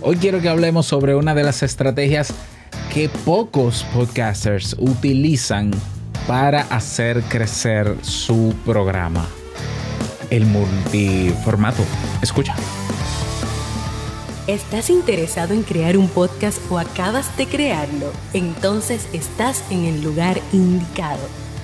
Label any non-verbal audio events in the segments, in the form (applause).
Hoy quiero que hablemos sobre una de las estrategias que pocos podcasters utilizan para hacer crecer su programa. El multiformato. Escucha. ¿Estás interesado en crear un podcast o acabas de crearlo? Entonces estás en el lugar indicado,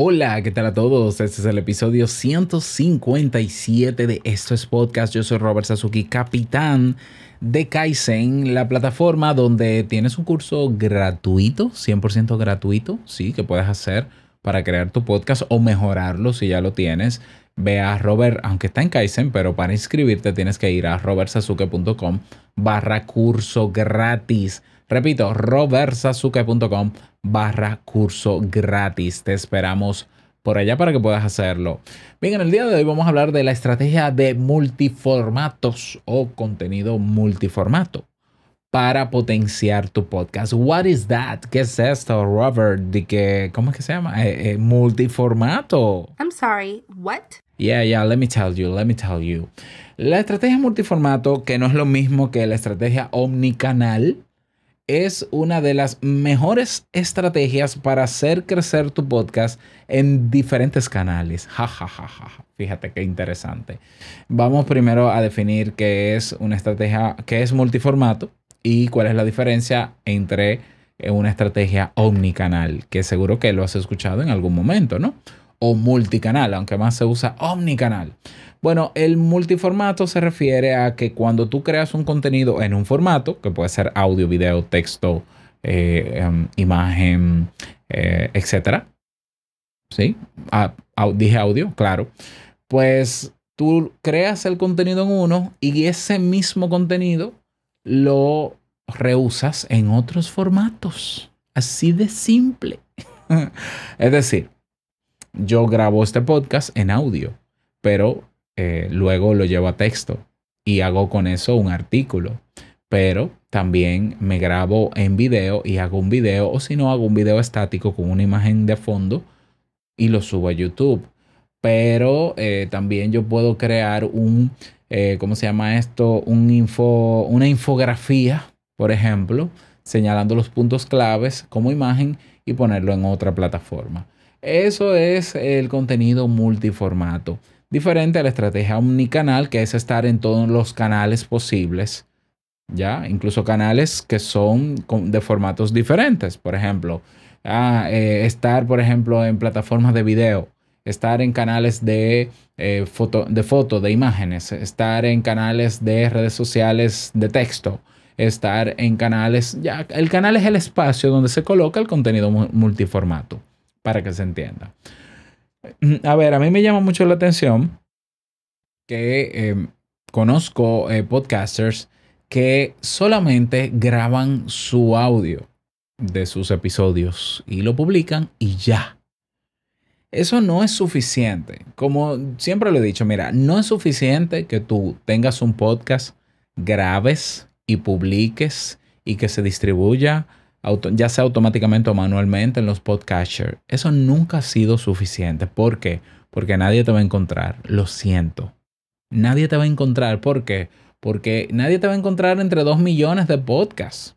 Hola, ¿qué tal a todos? Este es el episodio 157 de Esto es Podcast. Yo soy Robert Sasuki, capitán de Kaizen, la plataforma donde tienes un curso gratuito, 100% gratuito, sí, que puedes hacer para crear tu podcast o mejorarlo si ya lo tienes ve a Robert, aunque está en Kaizen, pero para inscribirte tienes que ir a robertsasuke.com barra curso gratis. Repito, robertsasuke.com barra curso gratis. Te esperamos por allá para que puedas hacerlo. Bien, en el día de hoy vamos a hablar de la estrategia de multiformatos o contenido multiformato para potenciar tu podcast. What is that? ¿Qué es esto, Robert? ¿De que, ¿Cómo es que se llama? Eh, eh, multiformato. I'm sorry, what? Yeah, yeah, let me tell you, let me tell you. La estrategia multiformato, que no es lo mismo que la estrategia omnicanal, es una de las mejores estrategias para hacer crecer tu podcast en diferentes canales. Ja, ja, ja, ja. Fíjate qué interesante. Vamos primero a definir qué es una estrategia, qué es multiformato y cuál es la diferencia entre una estrategia omnicanal, que seguro que lo has escuchado en algún momento, ¿no? o multicanal, aunque más se usa omnicanal. Bueno, el multiformato se refiere a que cuando tú creas un contenido en un formato, que puede ser audio, video, texto, eh, em, imagen, eh, etcétera. ¿Sí? Ah, dije audio, claro. Pues tú creas el contenido en uno y ese mismo contenido lo reusas en otros formatos. Así de simple. (laughs) es decir, yo grabo este podcast en audio, pero eh, luego lo llevo a texto y hago con eso un artículo. Pero también me grabo en video y hago un video, o si no, hago un video estático con una imagen de fondo y lo subo a YouTube. Pero eh, también yo puedo crear un, eh, ¿cómo se llama esto? Un info, una infografía, por ejemplo, señalando los puntos claves como imagen y ponerlo en otra plataforma. Eso es el contenido multiformato. Diferente a la estrategia omnicanal, que es estar en todos los canales posibles. ¿Ya? Incluso canales que son de formatos diferentes. Por ejemplo, ah, eh, estar, por ejemplo, en plataformas de video, estar en canales de, eh, foto, de foto, de imágenes, estar en canales de redes sociales de texto, estar en canales, ya, el canal es el espacio donde se coloca el contenido multiformato para que se entienda. A ver, a mí me llama mucho la atención que em, conozco eh, podcasters que solamente graban su audio de sus episodios y lo publican y ya. Eso no es suficiente. Como siempre lo he dicho, mira, no es suficiente que tú tengas un podcast, grabes y publiques y que se distribuya ya sea automáticamente o manualmente en los podcasters. Eso nunca ha sido suficiente. ¿Por qué? Porque nadie te va a encontrar. Lo siento. Nadie te va a encontrar. ¿Por qué? Porque nadie te va a encontrar entre dos millones de podcasts.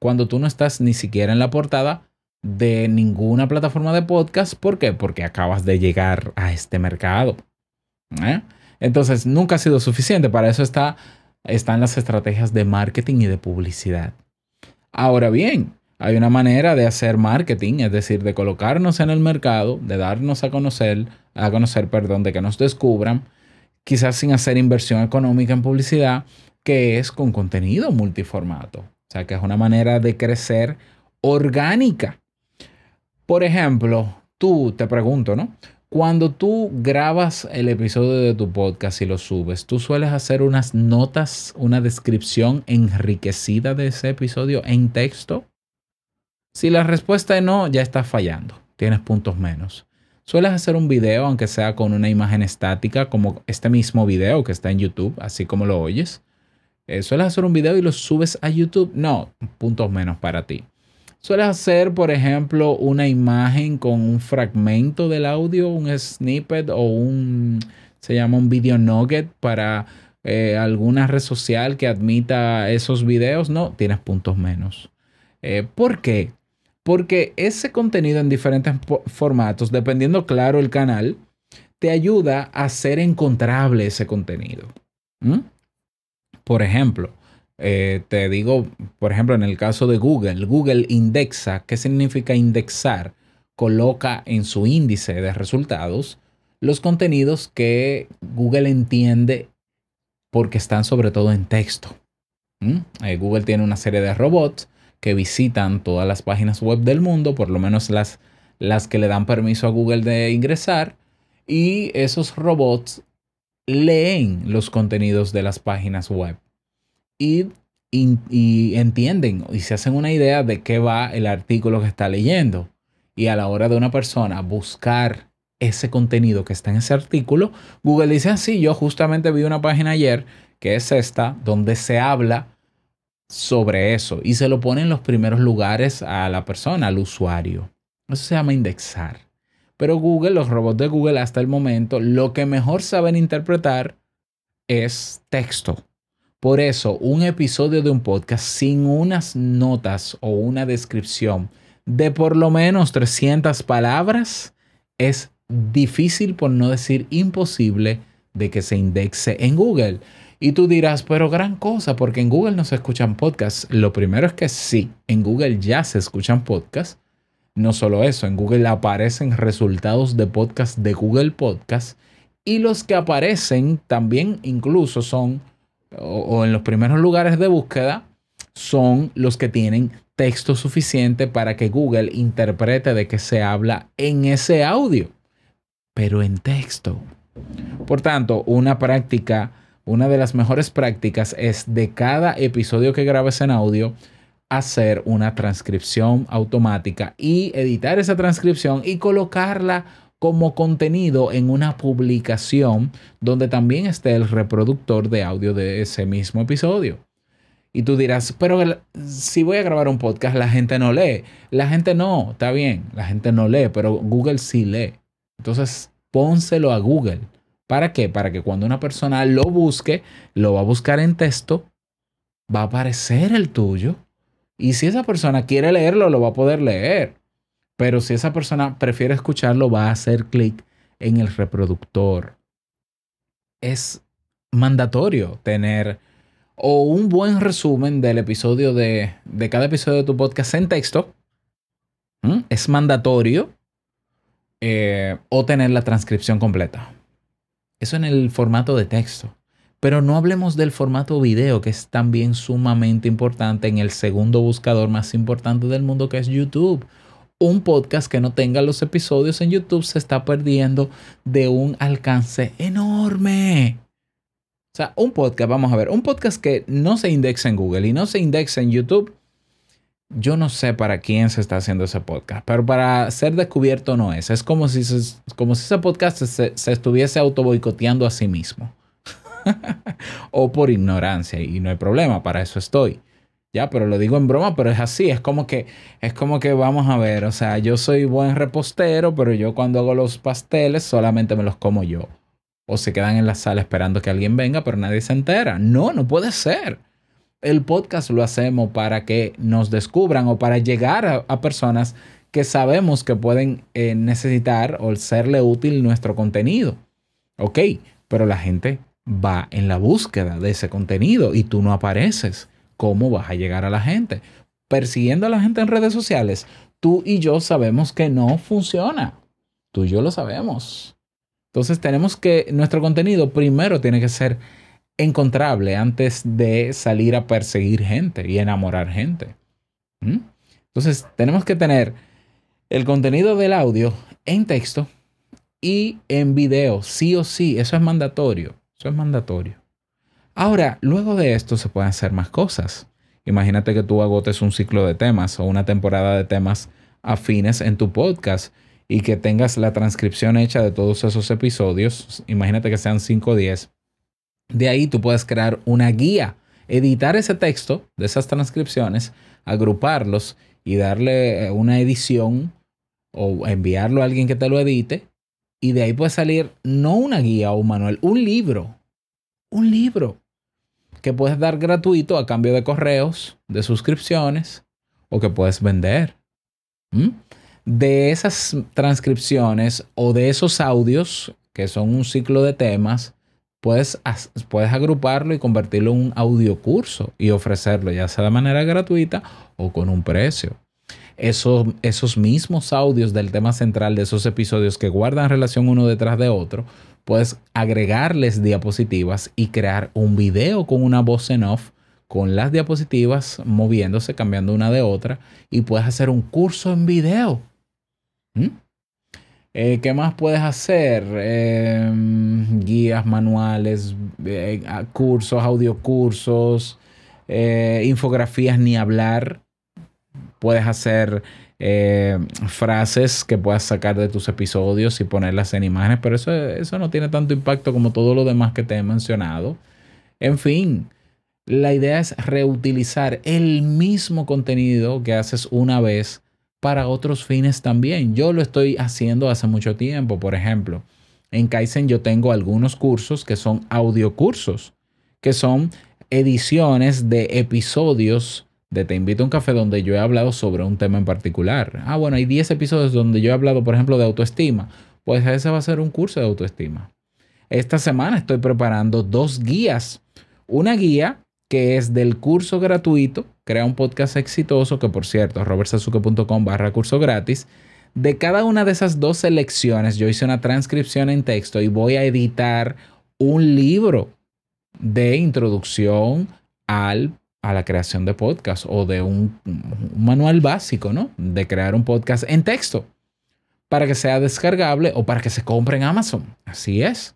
Cuando tú no estás ni siquiera en la portada de ninguna plataforma de podcast. ¿Por qué? Porque acabas de llegar a este mercado. ¿eh? Entonces, nunca ha sido suficiente. Para eso está, están las estrategias de marketing y de publicidad. Ahora bien, hay una manera de hacer marketing, es decir, de colocarnos en el mercado, de darnos a conocer, a conocer, perdón, de que nos descubran, quizás sin hacer inversión económica en publicidad, que es con contenido multiformato. O sea, que es una manera de crecer orgánica. Por ejemplo, tú te pregunto, ¿no? Cuando tú grabas el episodio de tu podcast y lo subes, tú sueles hacer unas notas, una descripción enriquecida de ese episodio en texto. Si la respuesta es no, ya estás fallando, tienes puntos menos. Sueles hacer un video, aunque sea con una imagen estática, como este mismo video que está en YouTube, así como lo oyes. Eh, sueles hacer un video y lo subes a YouTube. No, puntos menos para ti. Sueles hacer, por ejemplo, una imagen con un fragmento del audio, un snippet o un, se llama un video nugget para eh, alguna red social que admita esos videos. No, tienes puntos menos. Eh, ¿Por qué? Porque ese contenido en diferentes formatos, dependiendo claro el canal, te ayuda a hacer encontrable ese contenido. Por ejemplo, eh, te digo, por ejemplo, en el caso de Google, Google indexa, ¿qué significa indexar? Coloca en su índice de resultados los contenidos que Google entiende porque están sobre todo en texto. Eh, Google tiene una serie de robots que visitan todas las páginas web del mundo, por lo menos las, las que le dan permiso a Google de ingresar, y esos robots leen los contenidos de las páginas web y, entienden y se hacen una idea de qué va el artículo que está leyendo. Y a la hora de una persona buscar ese contenido que está en ese artículo, Google dice así, ah, yo justamente vi una página ayer, que es esta, donde se habla sobre eso y se lo pone en los primeros lugares a la persona, al usuario. Eso se llama indexar. Pero Google, los robots de Google hasta el momento, lo que mejor saben interpretar es texto. Por eso, un episodio de un podcast sin unas notas o una descripción de por lo menos 300 palabras es difícil, por no decir imposible, de que se indexe en Google. Y tú dirás, pero gran cosa, porque en Google no se escuchan podcasts. Lo primero es que sí, en Google ya se escuchan podcasts. No solo eso, en Google aparecen resultados de podcast de Google Podcast y los que aparecen también incluso son o, en los primeros lugares de búsqueda son los que tienen texto suficiente para que Google interprete de qué se habla en ese audio, pero en texto. Por tanto, una práctica, una de las mejores prácticas es de cada episodio que grabes en audio, hacer una transcripción automática y editar esa transcripción y colocarla como contenido en una publicación donde también esté el reproductor de audio de ese mismo episodio. Y tú dirás, pero si voy a grabar un podcast, la gente no lee. La gente no, está bien, la gente no lee, pero Google sí lee. Entonces, pónselo a Google. ¿Para qué? Para que cuando una persona lo busque, lo va a buscar en texto, va a aparecer el tuyo. Y si esa persona quiere leerlo, lo va a poder leer. Pero si esa persona prefiere escucharlo, va a hacer clic en el reproductor. Es mandatorio tener o un buen resumen del episodio de, de cada episodio de tu podcast en texto. Es mandatorio. Eh, o tener la transcripción completa. Eso en el formato de texto. Pero no hablemos del formato video, que es también sumamente importante en el segundo buscador más importante del mundo, que es YouTube un podcast que no tenga los episodios en YouTube se está perdiendo de un alcance enorme. O sea, un podcast, vamos a ver, un podcast que no se indexa en Google y no se indexa en YouTube, yo no sé para quién se está haciendo ese podcast, pero para ser descubierto no es. Es como si, como si ese podcast se, se estuviese auto boicoteando a sí mismo. (laughs) o por ignorancia, y no hay problema, para eso estoy. Ya, pero lo digo en broma, pero es así, es como que es como que vamos a ver, o sea, yo soy buen repostero, pero yo cuando hago los pasteles solamente me los como yo. O se quedan en la sala esperando que alguien venga, pero nadie se entera. No, no puede ser. El podcast lo hacemos para que nos descubran o para llegar a, personas que sabemos que pueden eh, necesitar o serle útil nuestro contenido. Ok, pero la gente va en la búsqueda de ese contenido y tú no apareces. ¿cómo vas a llegar a la gente? Persiguiendo a la gente en redes sociales, tú y yo sabemos que no funciona. Tú y yo lo sabemos. Entonces tenemos que, nuestro contenido primero tiene que ser encontrable antes de salir a perseguir gente y enamorar gente. ¿Mm? Entonces tenemos que tener el contenido del audio en texto y en video, sí o sí, eso es mandatorio, eso es mandatorio. Ahora, luego de esto se pueden hacer más cosas. Imagínate que tú agotes un ciclo de temas o una temporada de temas afines en tu podcast y que tengas la transcripción hecha de todos esos episodios. Imagínate que sean 5 o 10. De ahí tú puedes crear una guía, editar ese texto de esas transcripciones, agruparlos y darle eh, una edición o enviarlo a alguien que te lo edite. Y de ahí puede salir no una guía o un manual, un libro. Un libro que puedes dar gratuito a cambio de correos, de suscripciones o que puedes vender. De esas transcripciones o de esos audios, que son un ciclo de temas, puedes, puedes agruparlo y convertirlo en un audio curso y ofrecerlo ya sea de manera gratuita o con un precio. Esos, esos mismos audios del tema central de esos episodios que guardan relación uno detrás de otro, puedes agregarles diapositivas y crear un video con una voz en off con las diapositivas moviéndose, cambiando una de otra y puedes hacer un curso en video. ¿Mm? Eh, ¿Qué más puedes hacer? Em, guías, manuales, eh, cursos, audiocursos, eh, infografías, ni hablar. Puedes hacer frases que puedas sacar de tus episodios y ponerlas en imágenes, pero eso, eso no tiene tanto impacto como todo lo demás que te he mencionado. En fin, la idea es reutilizar el mismo contenido que haces una vez para otros fines también. Yo lo estoy haciendo hace mucho tiempo, por ejemplo. En Kaizen yo tengo algunos cursos que son audiocursos, que son ediciones de episodios de Te invito a un café donde yo he hablado sobre un tema en particular. Ah, bueno, hay 10 episodios donde yo he hablado, por ejemplo, de autoestima. Pues ese va a ser un curso de autoestima. Esta semana estoy preparando dos guías. Una guía que es del curso gratuito, crea un podcast exitoso, que por cierto, robertsazuke.com barra curso gratis. De cada una de esas dos selecciones, yo hice una transcripción en texto y voy a editar un libro de introducción al a la creación de podcast o de un, manual básico, ¿no? De crear un podcast en texto para que sea descargable o para que se compre en Amazon. Así es.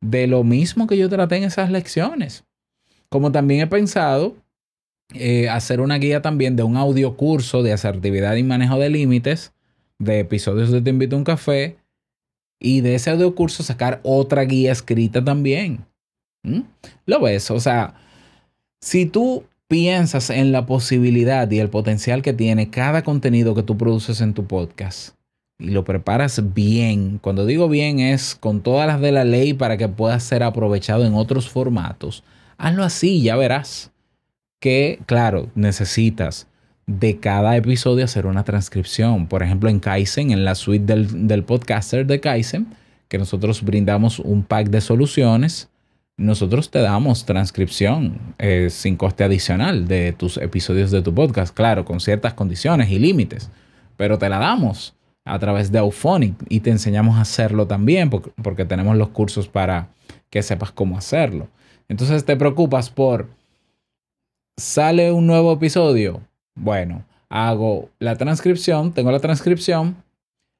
De lo mismo que yo traté en esas lecciones. Como también he pensado eh, hacer una guía también de un audio curso de asertividad y manejo de límites, de episodios de Te invito a un café, y de ese audio curso sacar otra guía escrita también. ¿Mm? ¿Lo ves? O sea, si tú piensas en la posibilidad y el potencial que tiene cada contenido que tú produces en tu podcast y lo preparas bien, cuando digo bien es con todas las de la ley para que pueda ser aprovechado en otros formatos, hazlo así, ya verás que, claro, necesitas de cada episodio hacer una transcripción. Por ejemplo, en Kaizen, en la suite del, del podcaster de Kaizen, que nosotros brindamos un pack de soluciones nosotros te damos transcripción eh, sin coste adicional de tus episodios de tu podcast, claro, con ciertas condiciones y límites, pero te la damos a través de Auphonic y te enseñamos a hacerlo también porque, porque tenemos los cursos para que sepas cómo hacerlo. Entonces te preocupas por, sale un nuevo episodio, bueno, hago la transcripción, tengo la transcripción,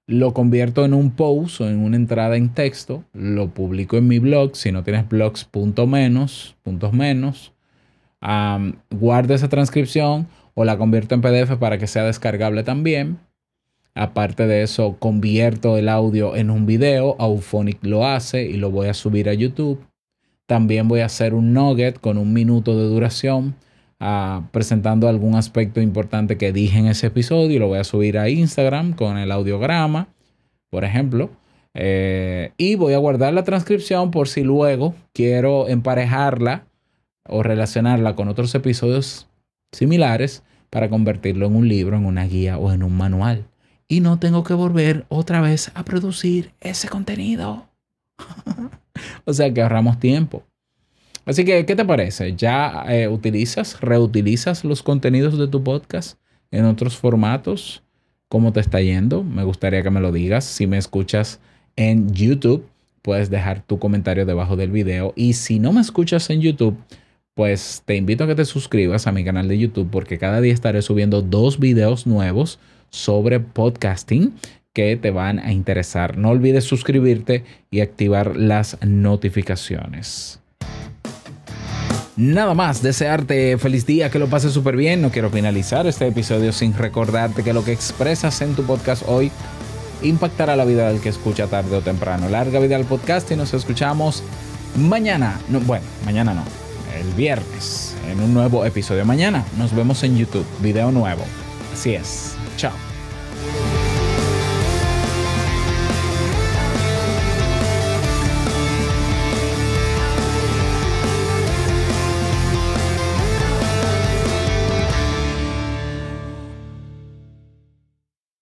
lo convierto en un post o en una entrada en texto, lo publico en mi blog, si no tienes blogs punto menos, puntos menos, guardo esa transcripción o la convierto en PDF para que sea descargable también. Aparte de eso, convierto el audio en un video, Auphonic lo hace y lo voy a subir a YouTube. También voy a hacer un nugget con un minuto de duración presentando algún aspecto importante que dije en ese episodio. Lo voy a subir a Instagram con el audiograma, por ejemplo. Eh, y voy a guardar la transcripción por si luego quiero emparejarla o relacionarla con otros episodios similares para convertirlo en un libro, en una guía o en un manual. Y no tengo que volver otra vez a producir ese contenido. (laughs) o sea que ahorramos tiempo. Así que, ¿qué te parece? ¿Ya eh, utilizas, reutilizas los contenidos de tu podcast en otros formatos? ¿Cómo te está yendo? Me gustaría que me lo digas. Si me escuchas en YouTube, puedes dejar tu comentario debajo del video. Y si no me escuchas en YouTube, pues te invito a que te suscribas a mi canal de YouTube porque cada día estaré subiendo dos videos nuevos sobre podcasting que te van a interesar. No olvides suscribirte y activar las notificaciones. Nada más, desearte feliz día, que lo pases súper bien. No quiero finalizar este episodio sin recordarte que lo que expresas en tu podcast hoy impactará la vida del que escucha tarde o temprano. Larga vida al podcast y nos escuchamos mañana. No, bueno, mañana no, el viernes en un nuevo episodio. Mañana nos vemos en YouTube, video nuevo. Así es. Chao.